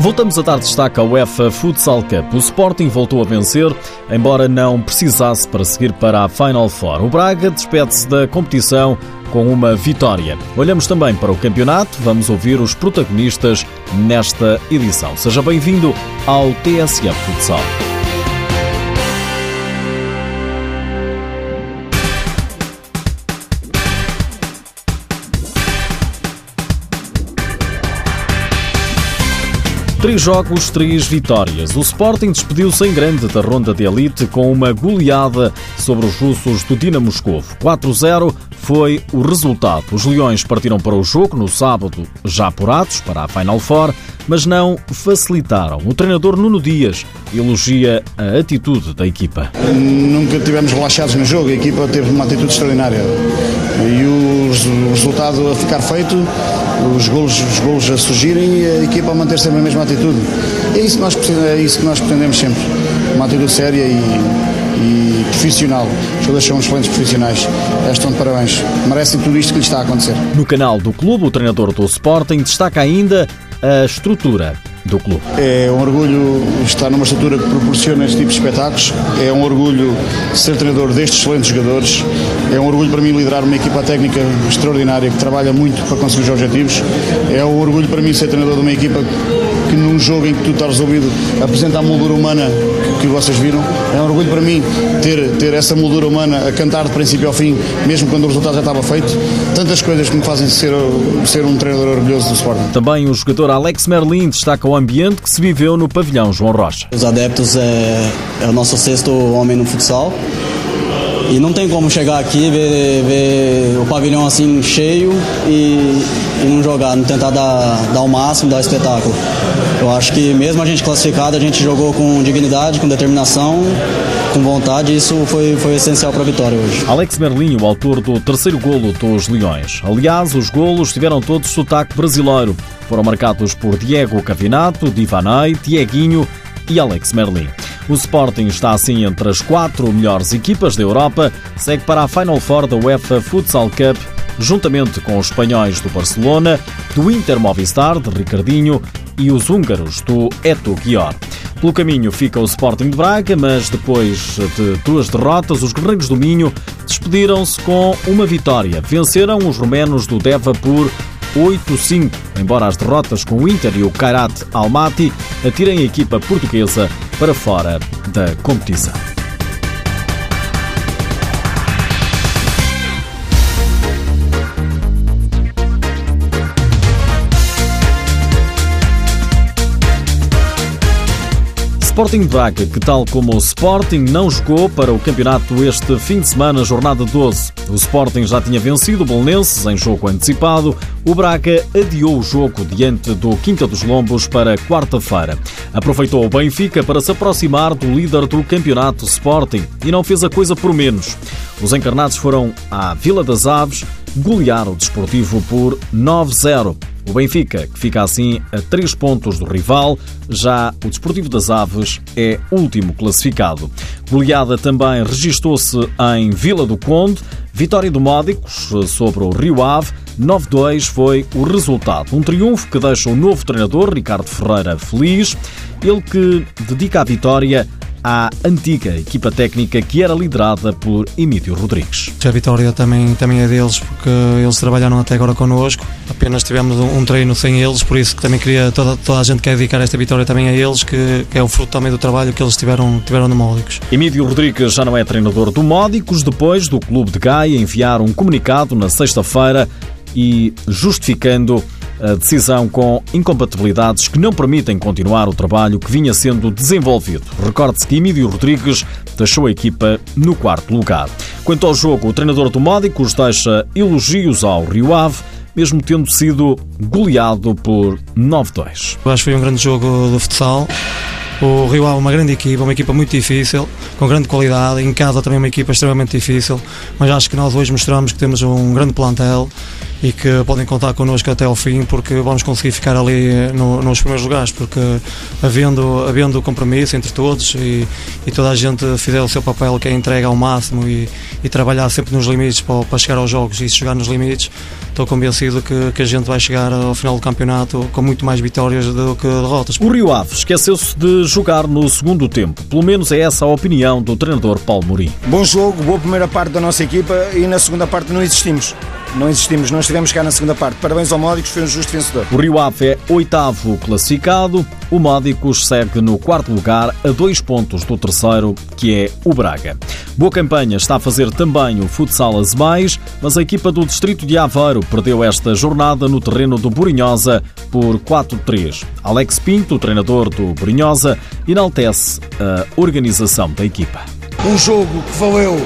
Voltamos a dar destaque ao UEFA Futsal Cup. O Sporting voltou a vencer, embora não precisasse para seguir para a Final Four. O Braga despede-se da competição com uma vitória. Olhamos também para o campeonato, vamos ouvir os protagonistas nesta edição. Seja bem-vindo ao TSF Futsal. Três jogos, três vitórias. O Sporting despediu-se em grande da ronda de elite com uma goleada sobre os russos do Dinamo Moscovo. 4-0 foi o resultado. Os Leões partiram para o jogo no sábado, já apurados para a Final Four, mas não facilitaram. O treinador Nuno Dias elogia a atitude da equipa. Nunca tivemos relaxados no jogo, a equipa teve uma atitude extraordinária. E o resultado a ficar feito os golos, os golos a surgirem e a equipa a manter sempre a mesma atitude. É isso que nós, é isso que nós pretendemos sempre, uma atitude séria e, e profissional. Os jogadores são excelentes profissionais. Estão de parabéns. Merecem tudo isto que lhes está a acontecer. No canal do clube, o treinador do Sporting destaca ainda a estrutura do clube. É um orgulho estar numa estrutura que proporciona este tipo de espetáculos, é um orgulho ser treinador destes excelentes jogadores, é um orgulho para mim liderar uma equipa técnica extraordinária que trabalha muito para conseguir os objetivos, é um orgulho para mim ser treinador de uma equipa que num jogo em que tu estás resolvido apresenta a moldura humana que, que vocês viram. É um orgulho para mim ter, ter essa moldura humana a cantar de princípio ao fim, mesmo quando o resultado já estava feito. Tantas coisas que me fazem ser, ser um treinador orgulhoso do Sporting. Também o jogador Alex Merlin destaca o ambiente que se viveu no pavilhão João Rocha. Os adeptos é, é o nosso sexto homem no futsal. E não tem como chegar aqui ver, ver o pavilhão assim cheio e, e não jogar, não tentar dar, dar o máximo, dar o espetáculo. Eu acho que mesmo a gente classificado, a gente jogou com dignidade, com determinação, com vontade, e isso foi, foi essencial para a vitória hoje. Alex Merlinho, autor do terceiro golo dos Leões. Aliás, os golos tiveram todos sotaque brasileiro. Foram marcados por Diego Cavinato, Divanay, Dieguinho e Alex Merlin. O Sporting está assim entre as quatro melhores equipas da Europa, segue para a Final Four da UEFA Futsal Cup, juntamente com os espanhóis do Barcelona, do Inter Movistar, de Ricardinho, e os húngaros do Eto Gior. Pelo caminho fica o Sporting de Braga, mas depois de duas derrotas, os Guerreiros do Minho despediram-se com uma vitória. Venceram os romenos do Deva por 8-5, embora as derrotas com o Inter e o Kairat Almaty atirem a equipa portuguesa para fora da competição. Sporting Braga, que tal como o Sporting não jogou para o campeonato este fim de semana, jornada 12. O Sporting já tinha vencido o Belenenses em jogo antecipado. O Braga adiou o jogo diante do Quinta dos Lombos para quarta-feira. Aproveitou o Benfica para se aproximar do líder do campeonato Sporting e não fez a coisa por menos. Os encarnados foram à Vila das Aves golear o Desportivo por 9-0. O Benfica, que fica assim a 3 pontos do rival, já o Desportivo das Aves é último classificado. Goleada também registou-se em Vila do Conde, vitória do Módicos sobre o Rio Ave, 9-2 foi o resultado. Um triunfo que deixa o novo treinador, Ricardo Ferreira, feliz. Ele que dedica a vitória à antiga equipa técnica que era liderada por Emílio Rodrigues. A vitória também, também é deles, porque eles trabalharam até agora connosco. Apenas tivemos um, treino sem eles, por isso que também queria, toda, toda a gente quer dedicar esta vitória também a eles, que, que é o fruto também do trabalho que eles tiveram, tiveram no Módicos. Emílio Rodrigues já não é treinador do Módicos, depois do Clube de Gaia enviar um comunicado na sexta-feira e justificando a decisão com incompatibilidades que não permitem continuar o trabalho que vinha sendo desenvolvido. Recorde-se que Emílio Rodrigues deixou a equipa no quarto lugar. Quanto ao jogo, o treinador do Módicos deixa elogios ao Rio Ave, mesmo tendo sido goleado por 9-2. Acho que foi um grande jogo de futsal. O Rio Ave é uma grande equipa, uma equipa muito difícil, com grande qualidade. Em casa também é uma equipa extremamente difícil, mas acho que nós hoje mostramos que temos um grande plantel e que podem contar connosco até ao fim, porque vamos conseguir ficar ali no, nos primeiros lugares, porque havendo, havendo compromisso entre todos e, e, toda a gente fizer o seu papel, que é entrega ao máximo e, e trabalhar sempre nos limites para, para chegar aos jogos e jogar nos limites, estou convencido que, que a gente vai chegar ao final do campeonato com muito mais vitórias do que derrotas. O Rio Ave esqueceu-se de jogar no segundo tempo. Pelo menos é essa a opinião do treinador Paulo Mourinho. Bom jogo, boa primeira parte da nossa equipa e na segunda parte não existimos não existimos, não estivemos cá na segunda parte. Parabéns ao Módicos, foi um justo vencedor. O Rio Ave é oitavo classificado, o Módicos segue no quarto lugar, a dois pontos do terceiro, que é o Braga. Boa campanha está a fazer também o Futsal Azemais, mas a equipa do Distrito de Aveiro perdeu esta jornada no terreno do Burinhosa por 4-3. Alex Pinto, treinador do Burinhosa, enaltece a organização da equipa. Um jogo que valeu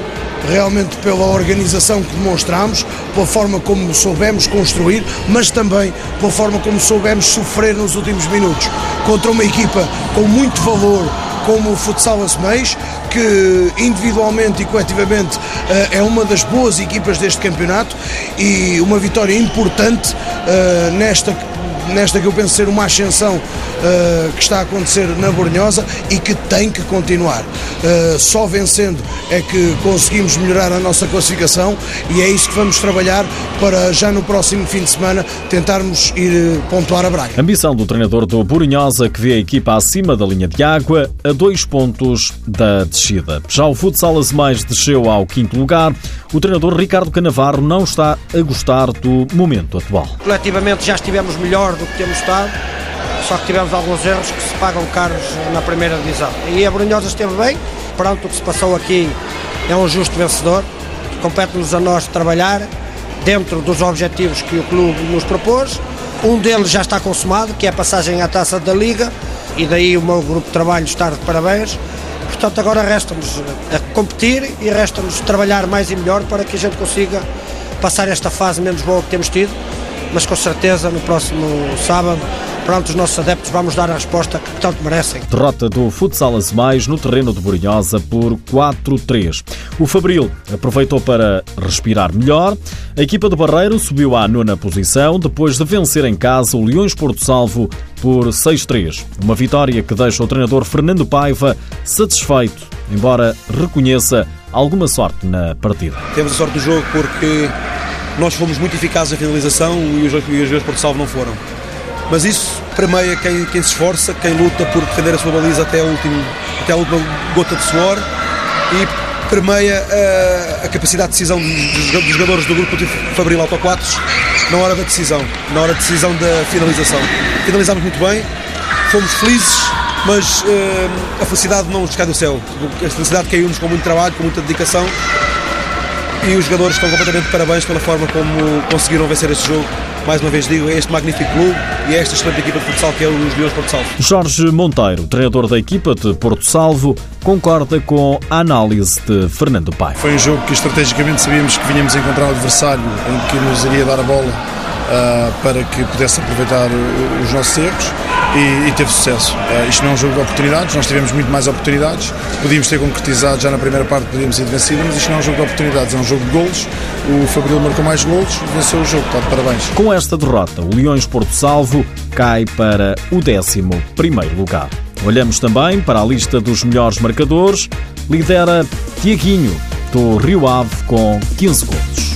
realmente pela organização que demonstramos, pela forma como soubemos construir, mas também pela forma como soubemos sofrer nos últimos minutos contra uma equipa com muito valor como o Futsal Assemeis, que individualmente e coletivamente eh, é uma das boas equipas deste campeonato e uma vitória importante eh, nesta nesta que eu penso ser uma ascensão uh, que está a acontecer na Bornhosa e que tem que continuar. Uh, só vencendo é que conseguimos melhorar a nossa classificação e é isso que vamos trabalhar para já no próximo fim de semana tentarmos ir eh, pontuar a Braga. Ambição do treinador do Borinhosa que vê a equipa acima da linha de água a dois pontos da descida. Já o Futsal Mais desceu ao quinto lugar. O treinador Ricardo Canavarro não está a gostar do momento atual. Coletivamente já estivemos melhor do que temos estado, só que tivemos alguns erros que se pagam caros na primeira divisão. E a Brunhosa esteve bem, pronto, o que se passou aqui é um justo vencedor, compete-nos a nós trabalhar dentro dos objetivos que o clube nos propôs. Um deles já está consumado, que é a passagem à taça da Liga, e daí o meu grupo de trabalho estar de parabéns. Portanto, agora resta-nos competir e resta-nos trabalhar mais e melhor para que a gente consiga passar esta fase menos boa que temos tido mas com certeza no próximo sábado pronto, os nossos adeptos vamos dar a resposta que tanto merecem. Derrota do Futsal Mais no terreno de Borinhosa por 4-3. O Fabril aproveitou para respirar melhor. A equipa do Barreiro subiu à nona posição depois de vencer em casa o Leões Porto Salvo por 6-3. Uma vitória que deixa o treinador Fernando Paiva satisfeito, embora reconheça alguma sorte na partida. Temos a sorte do jogo porque nós fomos muito eficazes na finalização e os jogadores Porto Salvo não foram. Mas isso permeia quem, quem se esforça, quem luta por defender a sua baliza até a, último, até a última gota de suor e permeia a, a capacidade de decisão dos, dos, jogadores do grupo de Fabril Autoquatos na hora da decisão, na hora da decisão da finalização. Finalizámos muito bem, fomos felizes, mas uh, a felicidade não nos cai do céu. A felicidade caiu-nos com muito trabalho, com muita dedicação e os jogadores estão completamente de parabéns pela forma como conseguiram vencer este jogo. Mais uma vez digo, é este magnífico clube e é esta excelente equipa de futsal que é os Leões Porto Salvo. Jorge Monteiro, treinador da equipa de Porto Salvo, concorda com a análise de Fernando Pai. Foi um jogo que estrategicamente sabíamos que vinhamos a encontrar um adversário em que nos iria dar a bola uh, para que pudesse aproveitar os nossos erros e, e teve sucesso. Uh, isto não é um jogo de oportunidades, nós tivemos muito mais oportunidades, podíamos ter concretizado já na primeira parte, podíamos ter vencido, mas isto não é um jogo de oportunidades, é um jogo de golos. O Fabril marcou mais golos, venceu o jogo, está de parabéns. Com esta derrota, o Leões Porto Salvo cai para o 11 lugar. Olhamos também para a lista dos melhores marcadores. Lidera Tiaguinho, do Rio Ave, com 15 gols.